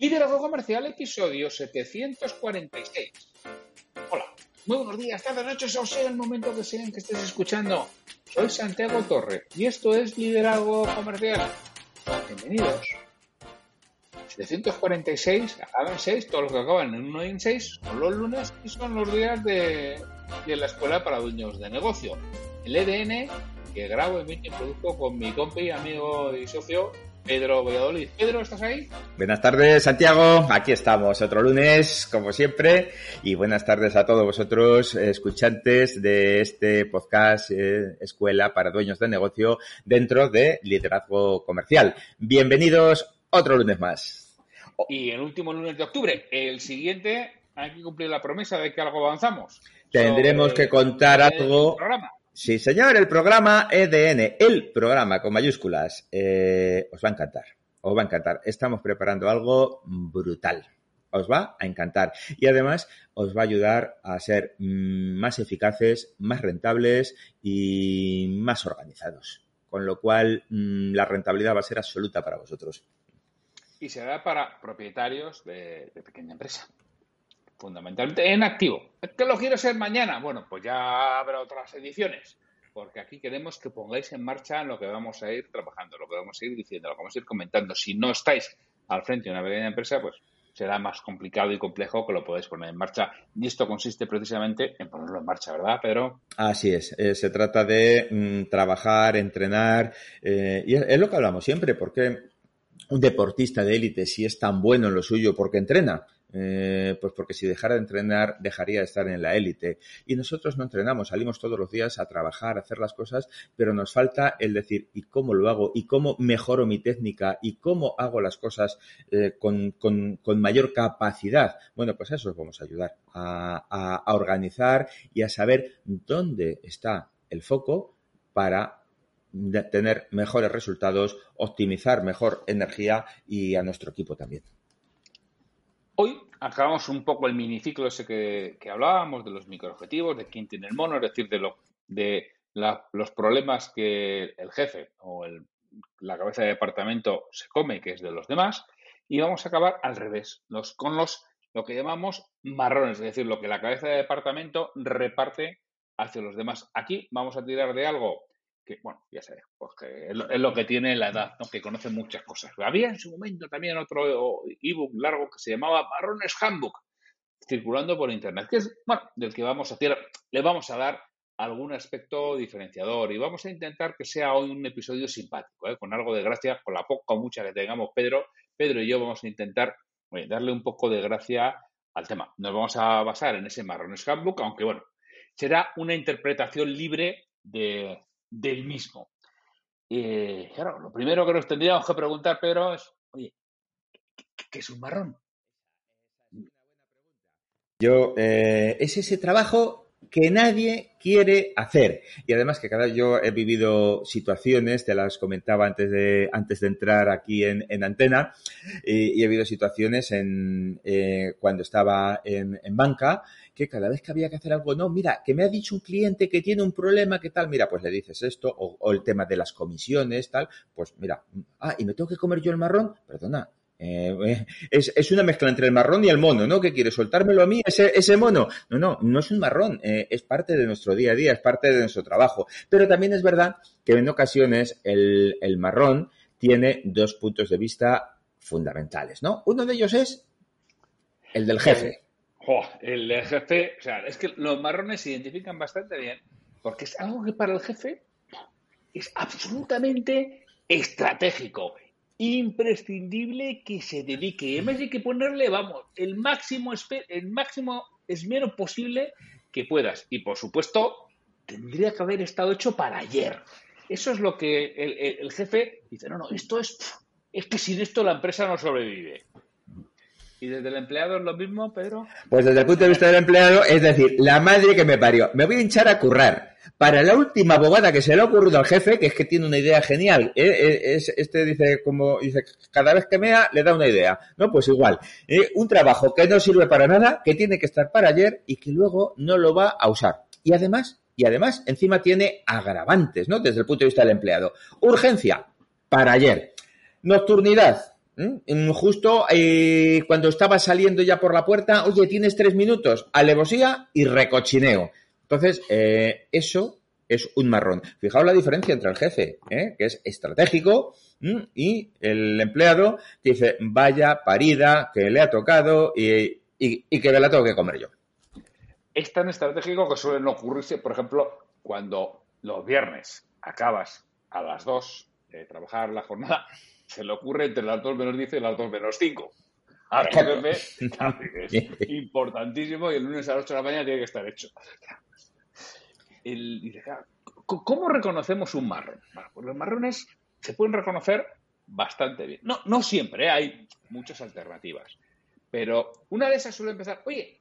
Liderazgo Comercial, episodio 746. Hola, muy buenos días, tardes, noches, o sea el momento que sea en que estés escuchando. Soy Santiago Torre y esto es Liderazgo Comercial. Bienvenidos. 746, acaban 6, todos los que acaban en 1 y en 6 son los lunes y son los días de, la escuela para dueños de negocio. El EDN que grabo, emito y produzco con mi compi, amigo y socio Pedro Valladolid. Pedro, ¿estás ahí? Buenas tardes, Santiago. Aquí estamos otro lunes, como siempre. Y buenas tardes a todos vosotros, escuchantes de este podcast eh, Escuela para Dueños de Negocio dentro de Liderazgo Comercial. Bienvenidos otro lunes más. Y el último lunes de octubre, el siguiente, hay que cumplir la promesa de que algo avanzamos. Tendremos que contar algo. programa. Sí, señor, el programa EDN, el programa con mayúsculas, eh, os va a encantar, os va a encantar. Estamos preparando algo brutal, os va a encantar. Y además os va a ayudar a ser más eficaces, más rentables y más organizados. Con lo cual, mm, la rentabilidad va a ser absoluta para vosotros. Y será para propietarios de pequeña empresa. Fundamentalmente en activo. ¿Es que lo quiero ser mañana? Bueno, pues ya habrá otras ediciones. Porque aquí queremos que pongáis en marcha lo que vamos a ir trabajando, lo que vamos a ir diciendo, lo que vamos a ir comentando. Si no estáis al frente de una pequeña empresa, pues será más complicado y complejo que lo podáis poner en marcha. Y esto consiste precisamente en ponerlo en marcha, ¿verdad, Pedro? Así es, eh, se trata de mm, trabajar, entrenar, eh, y es, es lo que hablamos siempre, porque un deportista de élite, si es tan bueno en lo suyo, porque entrena? Eh, pues porque si dejara de entrenar, dejaría de estar en la élite. Y nosotros no entrenamos, salimos todos los días a trabajar, a hacer las cosas, pero nos falta el decir, ¿y cómo lo hago? ¿Y cómo mejoro mi técnica? ¿Y cómo hago las cosas eh, con, con- mayor capacidad? Bueno, pues a eso os vamos a ayudar, a, a- organizar y a saber dónde está el foco para tener mejores resultados, optimizar mejor energía y a nuestro equipo también. Hoy acabamos un poco el miniciclo ese que, hablábamos de los microobjetivos, de quién tiene el mono, es decir, de, lo, de los problemas que el jefe o la cabeza de departamento se come, que es de los demás, y vamos a acabar al revés, los, con los lo que llamamos marrones, es decir, lo que la cabeza de departamento reparte hacia los demás. Aquí vamos a tirar de algo que, bueno, ya sabes, pues que es lo, que tiene la edad, ¿no? que conoce muchas cosas. Había en su momento también otro ebook largo que se llamaba Marrones Handbook, circulando por internet, que es, bueno, del que vamos a hacer, le vamos a dar algún aspecto diferenciador y vamos a intentar que sea hoy un episodio simpático, ¿eh? con algo de gracia, con la poca o mucha que tengamos Pedro. Pedro y yo vamos a intentar darle un poco de gracia al tema. Nos vamos a basar en ese Marrones Handbook, aunque bueno, será una interpretación libre de, del mismo. Eh, claro, lo primero que nos tendríamos que preguntar, Pedro, es, oye, ¿qué, es un marrón? Yo, eh, es ese trabajo que nadie quiere hacer. Y además que cada yo he vivido situaciones, te las comentaba antes de, antes de entrar aquí en, en antena, y, he vivido situaciones en, eh, cuando estaba en, banca, que cada vez que había que hacer algo, no, mira, que me ha dicho un cliente que tiene un problema, ¿qué tal? Mira, pues le dices esto, o, o el tema de las comisiones, tal, pues mira, ah, y me tengo que comer yo el marrón, perdona, eh, es, es, una mezcla entre el marrón y el mono, ¿no? ¿Qué quieres? ¿Soltármelo a mí, ese, ese mono? No, no, no es un marrón, eh, es parte de nuestro día a día, es parte de nuestro trabajo. Pero también es verdad que en ocasiones el, el marrón tiene dos puntos de vista fundamentales, ¿no? Uno de ellos es el del jefe. Oh, el jefe, o sea, es que los marrones se identifican bastante bien, porque es algo que para el jefe es absolutamente estratégico imprescindible que se dedique. Y además hay que ponerle, vamos, el máximo, el máximo esmero posible que puedas. Y por supuesto, tendría que haber estado hecho para ayer. Eso es lo que el, el, el jefe dice, no, no, esto es, es que sin esto la empresa no sobrevive. ¿Y desde el empleado es lo mismo, Pedro? Pues desde el punto de vista del empleado, es decir, la madre que me parió. Me voy a hinchar a currar. Para la última abogada que se le ha ocurrido al jefe, que es que tiene una idea genial. ¿eh? Eh, este dice, como dice, cada vez que mea, le da una idea. No, pues igual. ¿eh? Un trabajo que no sirve para nada, que tiene que estar para ayer y que luego no lo va a usar. Y además, y además, encima tiene agravantes, ¿no? Desde el punto de vista del empleado. Urgencia, para ayer. Nocturnidad, ¿Mm? Justo eh, cuando estaba saliendo ya por la puerta, oye, tienes tres minutos, alevosía y recochineo. Entonces, eh, eso es un marrón. Fijaos la diferencia entre el jefe, ¿eh? que es estratégico, y el empleado que dice, vaya parida que le ha tocado y, que me la tengo que comer yo. Es tan estratégico que suelen ocurrirse, por ejemplo, cuando los viernes acabas a las dos de trabajar la jornada se le ocurre entre las 2 menos 10 y las 2 menos 5. A jefe es importantísimo y el lunes a las 8 de la mañana tiene que estar hecho. ¿Cómo reconocemos un marrón? pues los marrones se pueden reconocer bastante bien. No, no siempre, ¿eh? hay muchas alternativas. Pero una de esas suele empezar, oye,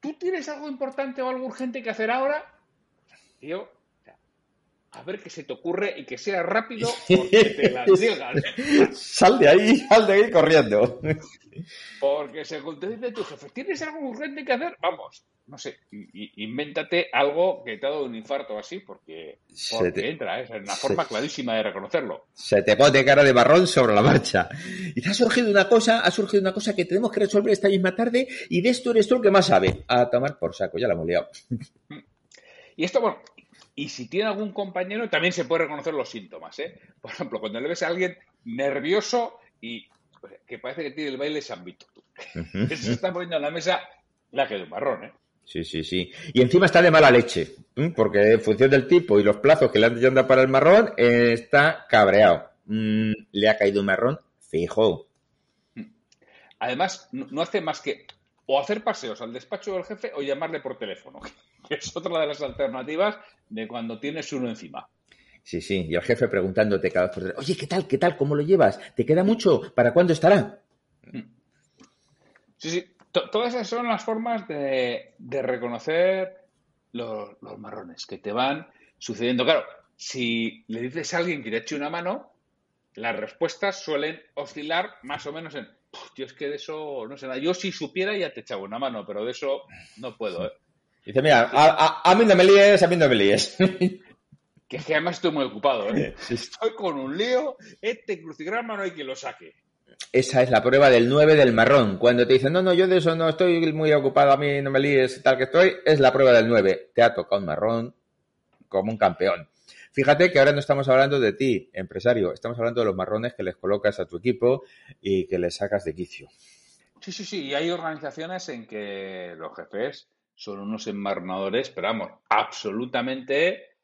¿tú tienes algo importante o algo urgente que hacer ahora? Tío, a ver qué se te ocurre y que sea rápido porque te las digan. sal de ahí, sal de ahí corriendo. Porque según te dice tu jefe, ¿tienes algo urgente que hacer? Vamos, no sé, invéntate algo que te ha dado un infarto así, porque, porque entra, ¿eh? es una forma clarísima de reconocerlo. Se te pone cara de marrón sobre la marcha. Y te ha surgido una cosa, ha surgido una cosa que tenemos que resolver esta misma tarde, y de esto eres tú el que más sabe. A tomar por saco, ya la hemos liado. Y esto, bueno, y si tiene algún compañero, también se puede reconocer los síntomas. ¿eh? Por ejemplo, cuando le ves a alguien nervioso y que parece que tiene el baile sambito. que se está poniendo en la mesa, la que de un marrón. ¿eh? Sí, sí, sí. Y encima está de mala leche, porque en función del tipo y los plazos que le han dado para el marrón, está cabreado. Mm, le ha caído un marrón fijo. Además, no hace más que o hacer paseos al despacho del jefe o llamarle por teléfono, que es otra de las alternativas de cuando tienes uno encima. Sí, sí, y el jefe preguntándote cada vez por oye, ¿qué tal? ¿Qué tal? ¿Cómo lo llevas? ¿Te queda mucho? ¿Para cuándo estará? Mm. Sí, sí, todas esas son las formas de, reconocer los, marrones que te van sucediendo. Claro, si le dices a alguien que te eche una mano, las respuestas suelen oscilar más o menos en yo es que de eso no sé nada. Yo si supiera ya te echaba una mano, pero de eso no puedo. ¿eh? Dice, mira, a, mí no me líes, a mí no me líes. que es que además estoy muy ocupado. ¿eh? Estoy con un lío, este crucigrama no hay quien lo saque. Esa es la prueba del 9 del marrón. Cuando te dicen, no, no, yo de eso no estoy muy ocupado, a mí no me líes, tal que estoy, es la prueba del 9. Te ha tocado un marrón como un campeón. Fíjate que ahora no estamos hablando de ti, empresario, estamos hablando de los marrones que les colocas a tu equipo y que les sacas de quicio. Sí, sí, sí, y hay organizaciones en que los jefes son unos enmarronadores, pero vamos, absolutamente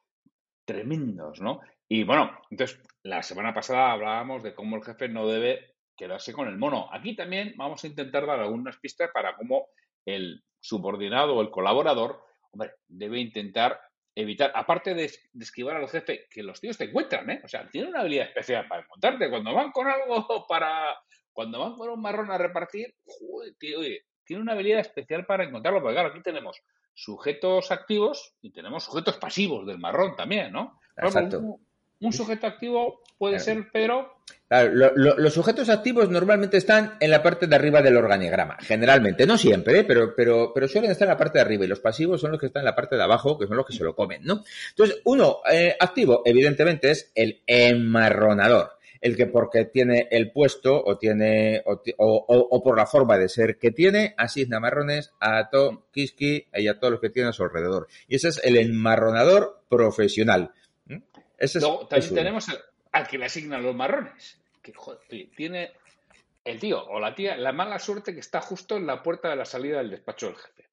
tremendos, ¿no? Y bueno, entonces, la semana pasada hablábamos de cómo el jefe no debe quedarse con el mono. Aquí también vamos a intentar dar algunas pistas para cómo el subordinado o el colaborador, hombre, debe intentar evitar, aparte de, esquivar al jefe, que los tíos te encuentran, ¿eh? O sea, tienen una habilidad especial para encontrarte. Cuando van con algo para. Cuando van con un marrón a repartir, tío, oye, tiene una habilidad especial para encontrarlo. Porque claro, aquí tenemos sujetos activos y tenemos sujetos pasivos del marrón también, ¿no? Exacto. Un sujeto activo puede ser, pero... los sujetos activos normalmente están en la parte de arriba del organigrama, generalmente, no siempre, ¿eh? pero, pero, pero suelen estar en la parte de arriba y los pasivos son los que están en la parte de abajo, que son los que se lo comen, ¿no? Entonces, uno eh, activo, evidentemente, es el enmarronador el que porque tiene el puesto o tiene o, o, por la forma de ser que tiene, asigna marrones a todo Kiski y a todos los que tiene a su alrededor. Y ese es el enmarronador profesional también tenemos al, que le asignan los marrones. Que tiene el tío o la tía la mala suerte que está justo en la puerta de la salida del despacho del jefe.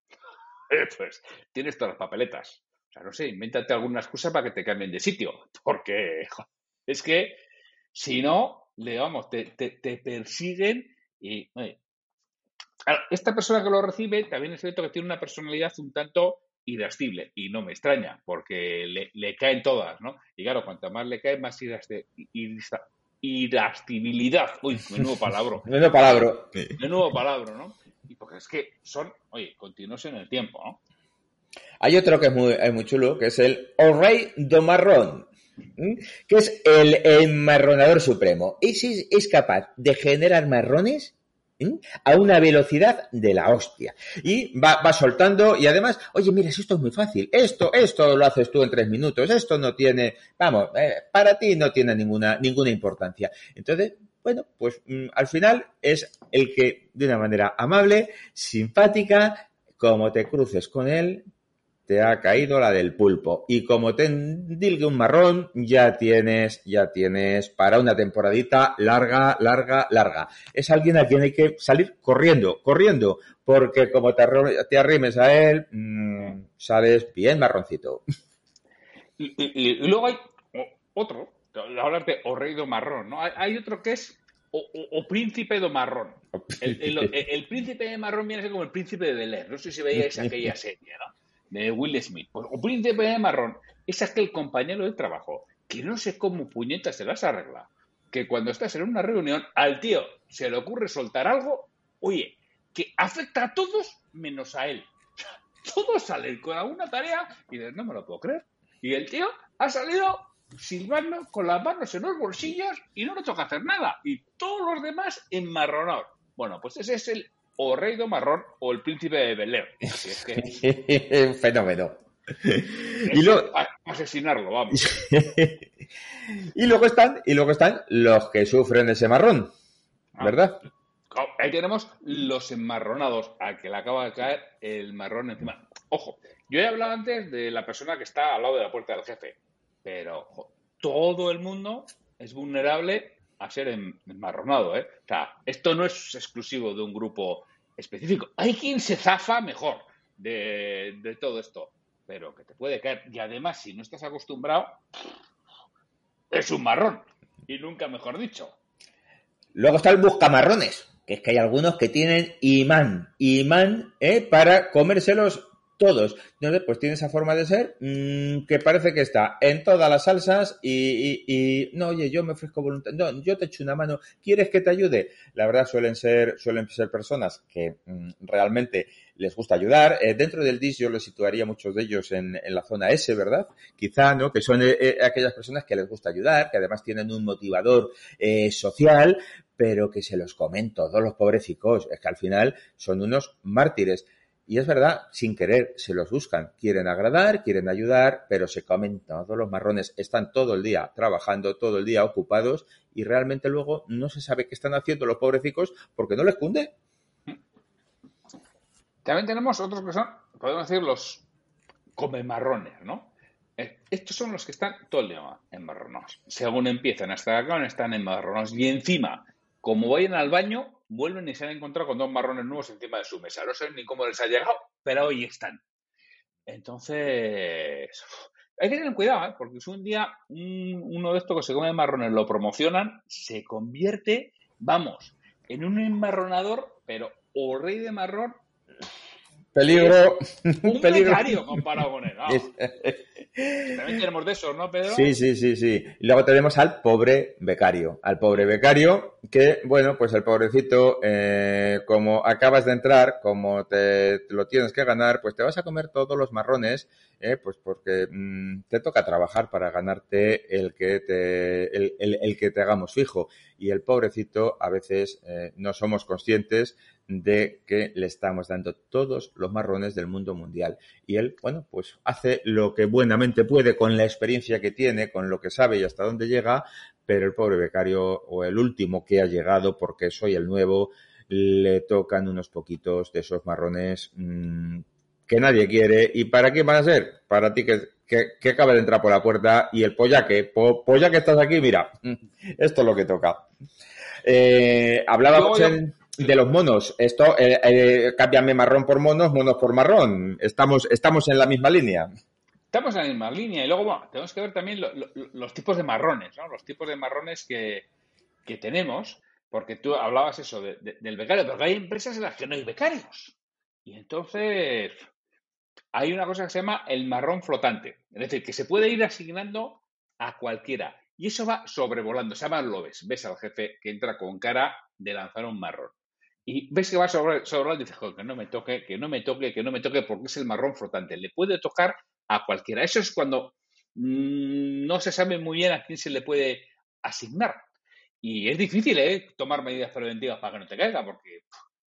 pues tienes todas las papeletas. O sea, no sé, invéntate alguna excusa para que te cambien de sitio. Porque es que si no, le vamos, te, persiguen y. esta persona que lo recibe también es cierto que tiene una personalidad un tanto irascible. Y no me extraña, porque le, caen todas, ¿no? Y claro, cuanto más le cae, más irascibilidad. Uy, menudo palabra. menudo palabra. Menudo palabra, ¿no? Y porque es que son, oye, continuos en el tiempo, ¿no? Hay otro que es muy, muy chulo, que es el O Rey do Marrón, que es el enmarronador supremo. Es capaz de generar marrones a una velocidad de la hostia. Y va, va, soltando y además, oye, mira, esto es muy fácil. Esto, esto lo haces tú en tres minutos. Esto no tiene, vamos, eh, para ti no tiene ninguna, ninguna importancia. Entonces, bueno, pues mm, al final es el que de una manera amable, simpática, como te cruces con él, te ha caído la del pulpo. Y como te dilgue un marrón, ya tienes, ya tienes para una temporadita larga, larga, larga. Es alguien a quien hay que salir corriendo, corriendo, porque como te, te arrimes a él, mmm, sales bien marroncito. Y, y, y, luego hay otro, hablar de o rey do marrón, ¿no? Hay, hay otro que es o, o, o, príncipe do marrón. El, el, el, príncipe de marrón viene a ser como el príncipe de Bel Air. No sé si veíais aquella serie, ¿no? De Will Smith. O príncipe de marrón es aquel compañero de trabajo que no sé cómo puñetas se las arregla. Que cuando estás en una reunión, al tío se le ocurre soltar algo, oye, que afecta a todos menos a él. Todos salen con alguna tarea y dices, no me lo puedo creer. Y el tío ha salido silbando con las manos en los bolsillos y no le toca hacer nada. Y todos los demás enmarronados. Bueno, pues ese es el o Rey do Marrón o el Príncipe de Bel Air. Es que... Fenómeno. y luego... asesinarlo, vamos. y luego están, y luego están los que sufren ese marrón, ¿verdad? Ah, ahí tenemos los enmarronados, al que le acaba de caer el marrón encima. Ojo, yo he hablado antes de la persona que está al lado de la puerta del jefe, pero ojo, todo el mundo es vulnerable a ser enmarronado, ¿eh? O sea, esto no es exclusivo de un grupo específico. Hay quien se zafa mejor de, todo esto, pero que te puede caer. Y además, si no estás acostumbrado, es un marrón. Y nunca mejor dicho. Luego está el buscamarrones, que es que hay algunos que tienen imán, imán ¿eh? para comérselos todos. Entonces, pues tiene esa forma de ser mmm, que parece que está en todas las salsas y, no, oye, yo me ofrezco voluntad, no, yo te echo una mano, ¿quieres que te ayude? La verdad suelen ser, suelen ser personas que mmm, realmente les gusta ayudar. Eh, dentro del DIS yo los situaría muchos de ellos en, en la zona S, ¿verdad? Quizá, ¿no? Que son eh, eh, aquellas personas que les gusta ayudar, que además tienen un motivador eh, social, pero que se los comen todos los pobrecicos. Es que al final son unos mártires. Y es verdad, sin querer, se los buscan. Quieren agradar, quieren ayudar, pero se comen todos los marrones. Están todo el día trabajando, todo el día ocupados y realmente luego no se sabe qué están haciendo los pobrecicos porque no les cunde. También tenemos otros que son, podemos decir, los comemarrones, ¿no? Estos son los que están todo el día enmarronados. Según empiezan hasta acá, están enmarronados. Y encima, como vayan al baño, vuelven y se han encontrado con dos marrones nuevos encima de su mesa. No sé ni cómo les ha llegado, pero hoy están. Entonces, hay que tener cuidado, ¿eh? porque si un día un, uno de estos que se come marrones lo promocionan, se convierte, vamos, en un enmarronador, pero o rey de marrón. Peligro. Un peligro. becario comparado con él. Vamos. También tenemos de esos, ¿no, Pedro? Sí, sí, sí, sí. Y luego tenemos al pobre becario. Al pobre becario, que, bueno, pues el pobrecito, eh, como acabas de entrar, como te, te, lo tienes que ganar, pues te vas a comer todos los marrones, eh, pues porque mmm, te toca trabajar para ganarte el que te, el, el, el, que te hagamos fijo. Y el pobrecito, a veces, eh, no somos conscientes de que le estamos dando todos los marrones del mundo mundial. Y él, bueno, pues hace lo que buenamente puede con la experiencia que tiene, con lo que sabe y hasta dónde llega, pero el pobre becario o el último que ha llegado, porque soy el nuevo, le tocan unos poquitos de esos marrones mmm, que nadie quiere. ¿Y para quién van a ser? Para ti que, que, que acaba de entrar por la puerta y el. Po, polla que estás aquí, mira, esto es lo que toca. Eh, hablábamos en de los monos. Esto, eh, eh, cámbiame marrón por monos, monos por marrón. Estamos, estamos en la misma línea. Estamos en la misma línea. Y luego, bueno, tenemos que ver también lo, lo, los tipos de marrones, ¿no? Los tipos de marrones que, que tenemos. Porque tú hablabas eso de, del becario, pero hay empresas en las que no hay becarios. Y entonces hay una cosa que se llama el marrón flotante. Es decir, que se puede ir asignando a cualquiera. Y eso va sobrevolando, se llama lo ves. Ves al jefe que entra con cara de lanzar un marrón. Y ves que va sobrevolando y dices, que no me toque, que no me toque, que no me toque, porque es el marrón flotante. Le puede tocar a cualquiera. Eso es cuando mm, no se sabe muy bien a quién se le puede asignar. Y es difícil ¿eh? tomar medidas preventivas para que no te caiga, porque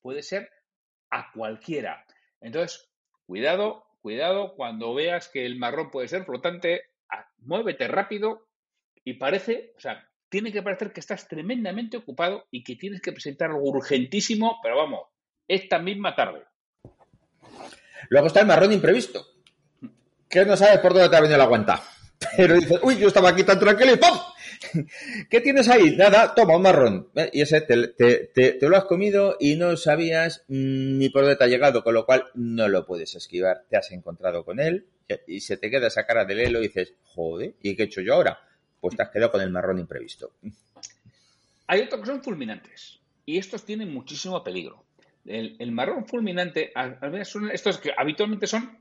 puede ser a cualquiera. Entonces, cuidado, cuidado cuando veas que el marrón puede ser flotante, muévete rápido y parece, o sea, tiene que parecer que estás tremendamente ocupado y que tienes que presentar algo urgentísimo, pero vamos, esta misma tarde. Luego está el marrón imprevisto, que no sabes por dónde te ha venido la guanta. Pero dices, uy, yo estaba aquí tan tranquilo y ¡pum! ¿Qué tienes ahí? Nada, toma un marrón. ¿eh? Y ese te, lo has comido y no sabías ni por dónde te ha llegado, con lo cual no lo puedes esquivar. Te has encontrado con él y se te queda esa cara de lelo y dices, joder, ¿y qué he hecho yo ahora? Pues te has quedado con el marrón imprevisto. Hay otros que son fulminantes y estos tienen muchísimo peligro. El, marrón fulminante, son estos que habitualmente son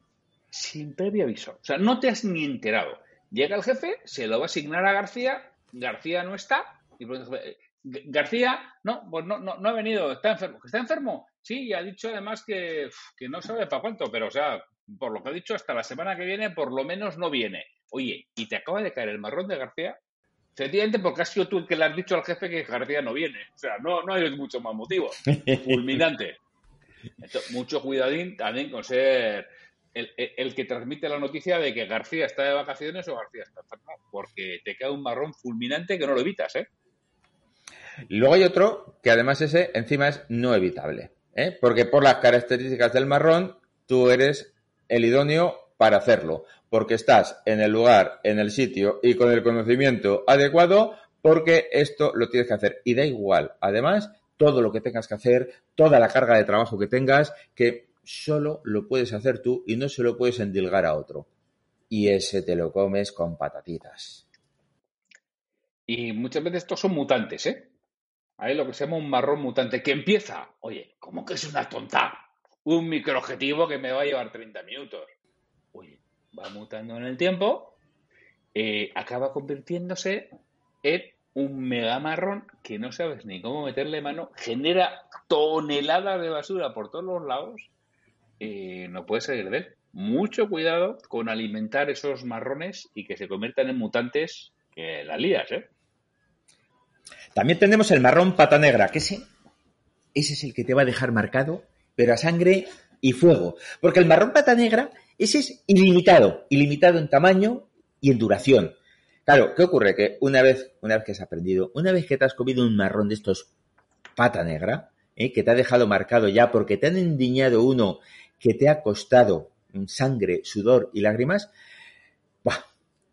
sin previo aviso. O sea, no te has ni enterado. Llega el jefe, se lo va a asignar a García García no está. Y eh, García, no, pues no, no, no, ha venido, está enfermo. ¿Está enfermo? Sí, y ha dicho además que, que no sabe para cuánto, pero o sea, por lo que ha dicho, hasta la semana que viene por lo menos no viene. Oye, ¿y te acaba de caer el marrón de García? Sencillamente porque has sido tú el que le has dicho al jefe que García no viene. O sea, no, no hay mucho más motivo. Fulminante. mucho cuidadín también con ser el, que transmite la noticia de que García está de vacaciones o García está enfermo, porque te queda un marrón fulminante que no lo evitas, ¿eh? Luego hay otro que además ese encima es no evitable, ¿eh? porque por las características del marrón tú eres el idóneo para hacerlo, porque estás en el lugar, en el sitio y con el conocimiento adecuado, porque esto lo tienes que hacer. Y da igual, además, todo lo que tengas que hacer, toda la carga de trabajo que tengas, que solo lo puedes hacer tú y no se lo puedes endilgar a otro. Y ese te lo comes con patatitas. Y muchas veces estos son mutantes, ¿eh? Hay lo que se llama un marrón mutante que empieza, oye, ¿cómo que es una tonta? Un microobjetivo que me va a llevar 30 minutos. Oye, va mutando en el tiempo, eh, acaba convirtiéndose en un mega marrón que no sabes ni cómo meterle mano, genera toneladas de basura por todos los lados eh, no puede salir de él. Mucho cuidado con alimentar esos marrones y que se conviertan en mutantes que las lías, ¿eh? También tenemos el marrón pata negra, que ese, ese es el que te va a dejar marcado, pero a sangre y fuego. Porque el marrón pata negra, ese es ilimitado, ilimitado en tamaño y en duración. Claro, ¿qué ocurre? Que una vez, una vez que has aprendido, una vez que te has comido un marrón de estos pata negra, ¿eh? que te ha dejado marcado ya porque te han endiñado uno que te ha costado sangre, sudor y lágrimas,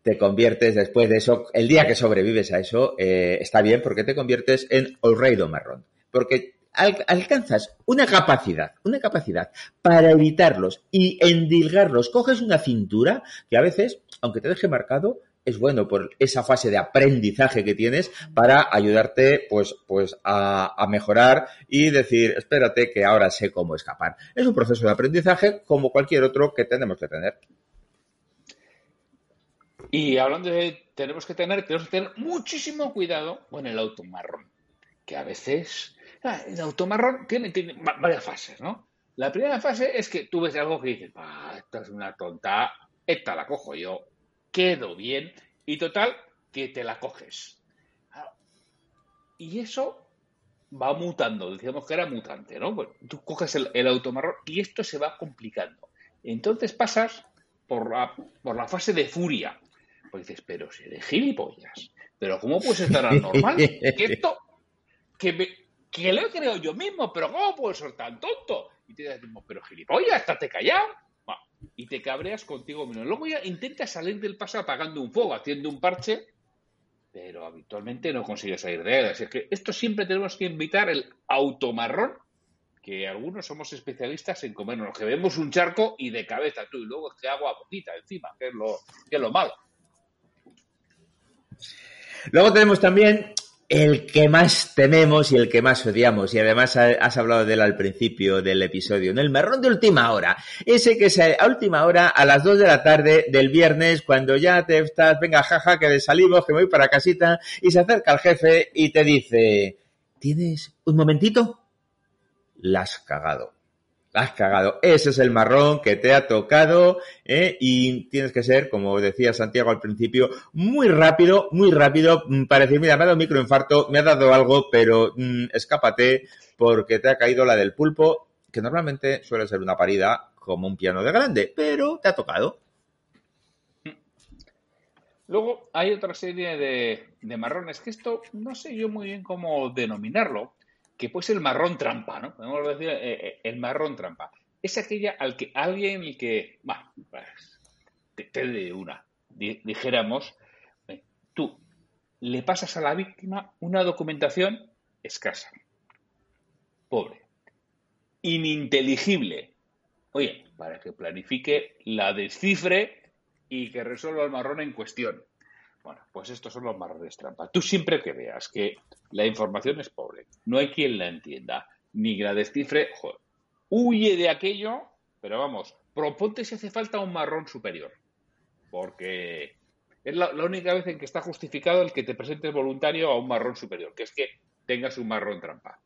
te conviertes después de eso, el día que sobrevives a eso, eh, está bien porque te conviertes en Olreido marrón. Porque alcanzas una capacidad, una capacidad para evitarlos y endilgarlos. Coges una cintura que a veces, aunque te deje marcado, es bueno por esa fase de aprendizaje que tienes para ayudarte pues, pues a, a, mejorar y decir, espérate que ahora sé cómo escapar. Es un proceso de aprendizaje como cualquier otro que tenemos que tener. Y hablando de tenemos que tener, tenemos que tener muchísimo cuidado con el auto marrón, que a veces ah, el auto marrón tiene, tiene varias fases, ¿no? La primera fase es que tú ves algo que dices, ah, esta es una tonta, esta la cojo yo, quedo bien y total que te la coges. Y eso va mutando, decíamos que era mutante, ¿no? Bueno, tú coges el, el automarrón y esto se va complicando. Entonces pasas por la, por la fase de furia. Pues dices, pero si eres gilipollas, pero ¿cómo puedes estar normal? Que esto, que, que lo he creado yo mismo, pero ¿cómo puedo ser tan tonto? Y te decimos, pero gilipollas, estate callado y te cabreas contigo mismo. Luego ya intentas salir del paso apagando un fuego, haciendo un parche, pero habitualmente no consigues salir de él. Así que esto siempre tenemos que invitar el automarrón, que algunos somos especialistas en comernos, que vemos un charco y de cabeza tú, y luego es que agua poquita encima, que es lo, que es lo malo. Luego tenemos también el que más tememos y el que más odiamos. Y además has hablado de él al principio del episodio, en el marrón de última hora. Ese que es a última hora, a las 2 de la tarde del viernes, cuando ya te estás, venga, jaja, que salimos, que voy para casita, y se acerca el jefe y te dice, ¿tienes un momentito? La has cagado has cagado. Ese es el marrón que te ha tocado ¿eh? y tienes que ser, como decía Santiago al principio, muy rápido, muy rápido mm, para decir, mira, me ha dado un microinfarto, me ha dado algo, pero mm, escápate porque te ha caído la del pulpo, que normalmente suele ser una parida como un piano de grande, pero te ha tocado. Luego hay otra serie de, de marrones, que esto no sé yo muy bien cómo denominarlo, que puede ser el marrón trampa, ¿no? Podemos decir eh, eh, el marrón trampa. Es aquella al que alguien y que, va, pues, te, de una, dijéramos, eh, tú le pasas a la víctima una documentación escasa, pobre, ininteligible. Oye, para que planifique, la descifre y que resuelva el marrón en cuestión. Bueno, pues estos son los marrones trampa. Tú siempre que veas que la información es pobre, no hay quien la entienda, ni la descifre, huye de aquello, pero vamos, proponte si hace falta un marrón superior, porque es la, única vez en que está justificado el que te presentes voluntario a un marrón superior, que es que tengas un marrón trampa,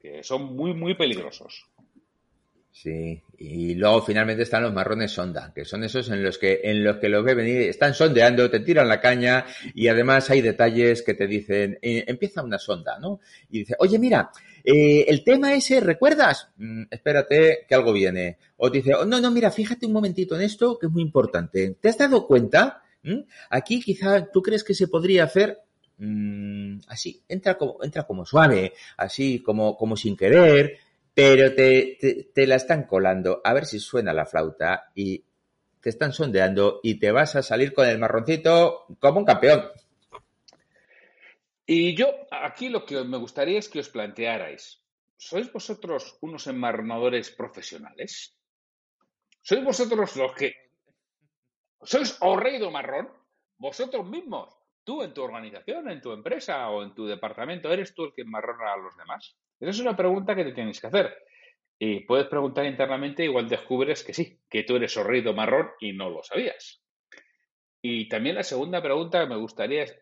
que son muy, muy peligrosos. Sí, y luego finalmente están los marrones sonda, que son esos en los que en los que los ve venir, están sondeando, te tiran la caña y además hay detalles que te dicen, eh, empieza una sonda, ¿no? Y dice, oye, mira, eh, el tema ese, ¿recuerdas? Mm, espérate que algo viene. O dice, oh, no, no, mira, fíjate un momentito en esto que es muy importante. ¿Te has dado cuenta? ¿Mm? Aquí quizá tú crees que se podría hacer mm, así, entra como, entra como suave, así como, como sin querer, pero te, te, la están colando a ver si suena la flauta y te están sondeando y te vas a salir con el marroncito como un campeón. Y yo aquí lo que me gustaría es que os plantearais, ¿sois vosotros unos enmarronadores profesionales? ¿Sois vosotros los que... ¿Sois horrido marrón? ¿Vosotros mismos? ¿Tú en tu organización, en tu empresa o en tu departamento, eres tú el que enmarrona a los demás? Esa es una pregunta que te tienes que hacer. Y puedes preguntar internamente, igual descubres que sí, que tú eres horrido marrón y no lo sabías. Y también la segunda pregunta que me gustaría es,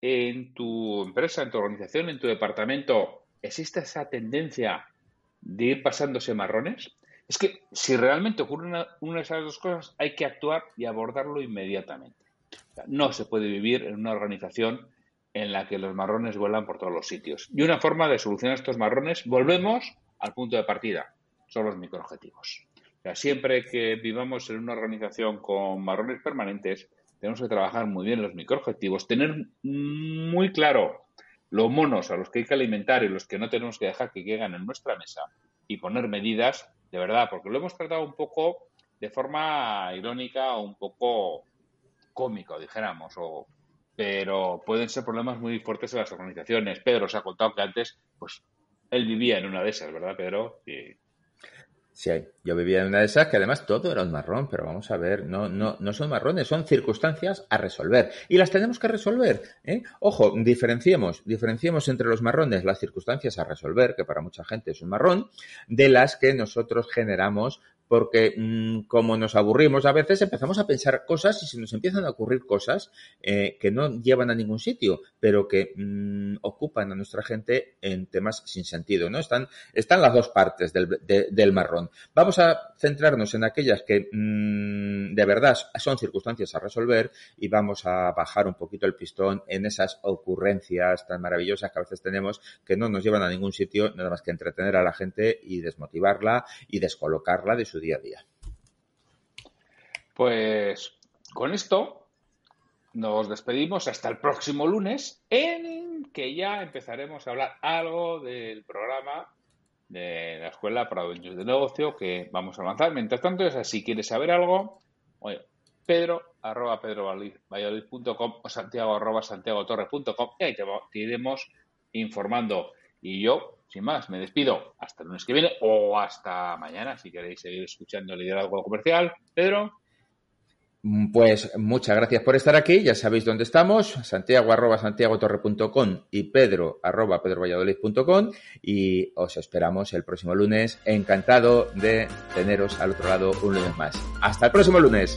en tu empresa, en tu organización, en tu departamento, ¿existe esa tendencia de ir pasándose marrones? Es que si realmente ocurre una, de esas dos cosas, hay que actuar y abordarlo inmediatamente. no se puede vivir en una organización en la que los marrones vuelan por todos los sitios. Y una forma de solucionar estos marrones, volvemos al punto de partida, son los microobjetivos. O sea, siempre que vivamos en una organización con marrones permanentes, tenemos que trabajar muy bien los microobjetivos, tener muy claro los monos a los que hay que alimentar y los que no tenemos que dejar que lleguen en nuestra mesa y poner medidas de verdad, porque lo hemos tratado un poco de forma irónica o un poco cómico, dijéramos, o pero pueden ser problemas muy fuertes en las organizaciones. Pedro se ha contado que antes, pues, él vivía en una de esas, ¿verdad, Pedro? Sí. Sí, yo vivía en una de esas que además todo era un marrón, pero vamos a ver, no, no, no son marrones, son circunstancias a resolver. Y las tenemos que resolver. ¿eh? Ojo, diferenciemos, diferenciemos entre los marrones las circunstancias a resolver, que para mucha gente es un marrón, de las que nosotros generamos porque mm, como nos aburrimos a veces empezamos a pensar cosas y se nos empiezan a ocurrir cosas eh, que no llevan a ningún sitio, pero que mm, ocupan a nuestra gente en temas sin sentido, ¿no? Están, están las dos partes del, del marrón. Vamos a centrarnos en aquellas que mm, de verdad son circunstancias a resolver y vamos a bajar un poquito el pistón en esas ocurrencias tan maravillosas que a veces tenemos que no nos llevan a ningún sitio, nada más que entretener a la gente y desmotivarla y descolocarla de su día a día. Pues con esto nos despedimos hasta el próximo lunes, en que ya empezaremos a hablar algo del programa de la Escuela para Dueños de Negocio que vamos a lanzar. Mientras tanto, si quieres saber algo, oye, pedro arroba pedrovalladolid.com o santiago arroba santiagotorre.com y ahí te iremos informando. Y yo sin más, me despido hasta el lunes que viene o hasta mañana si queréis seguir escuchando liderazgo comercial. Pedro. Pues muchas gracias por estar aquí. Ya sabéis dónde estamos. Santiago arroba santiagotorre.com y pedro arroba pedrovalladolid.com y os esperamos el próximo lunes. Encantado de teneros al otro lado un lunes más. Hasta el próximo lunes.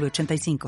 85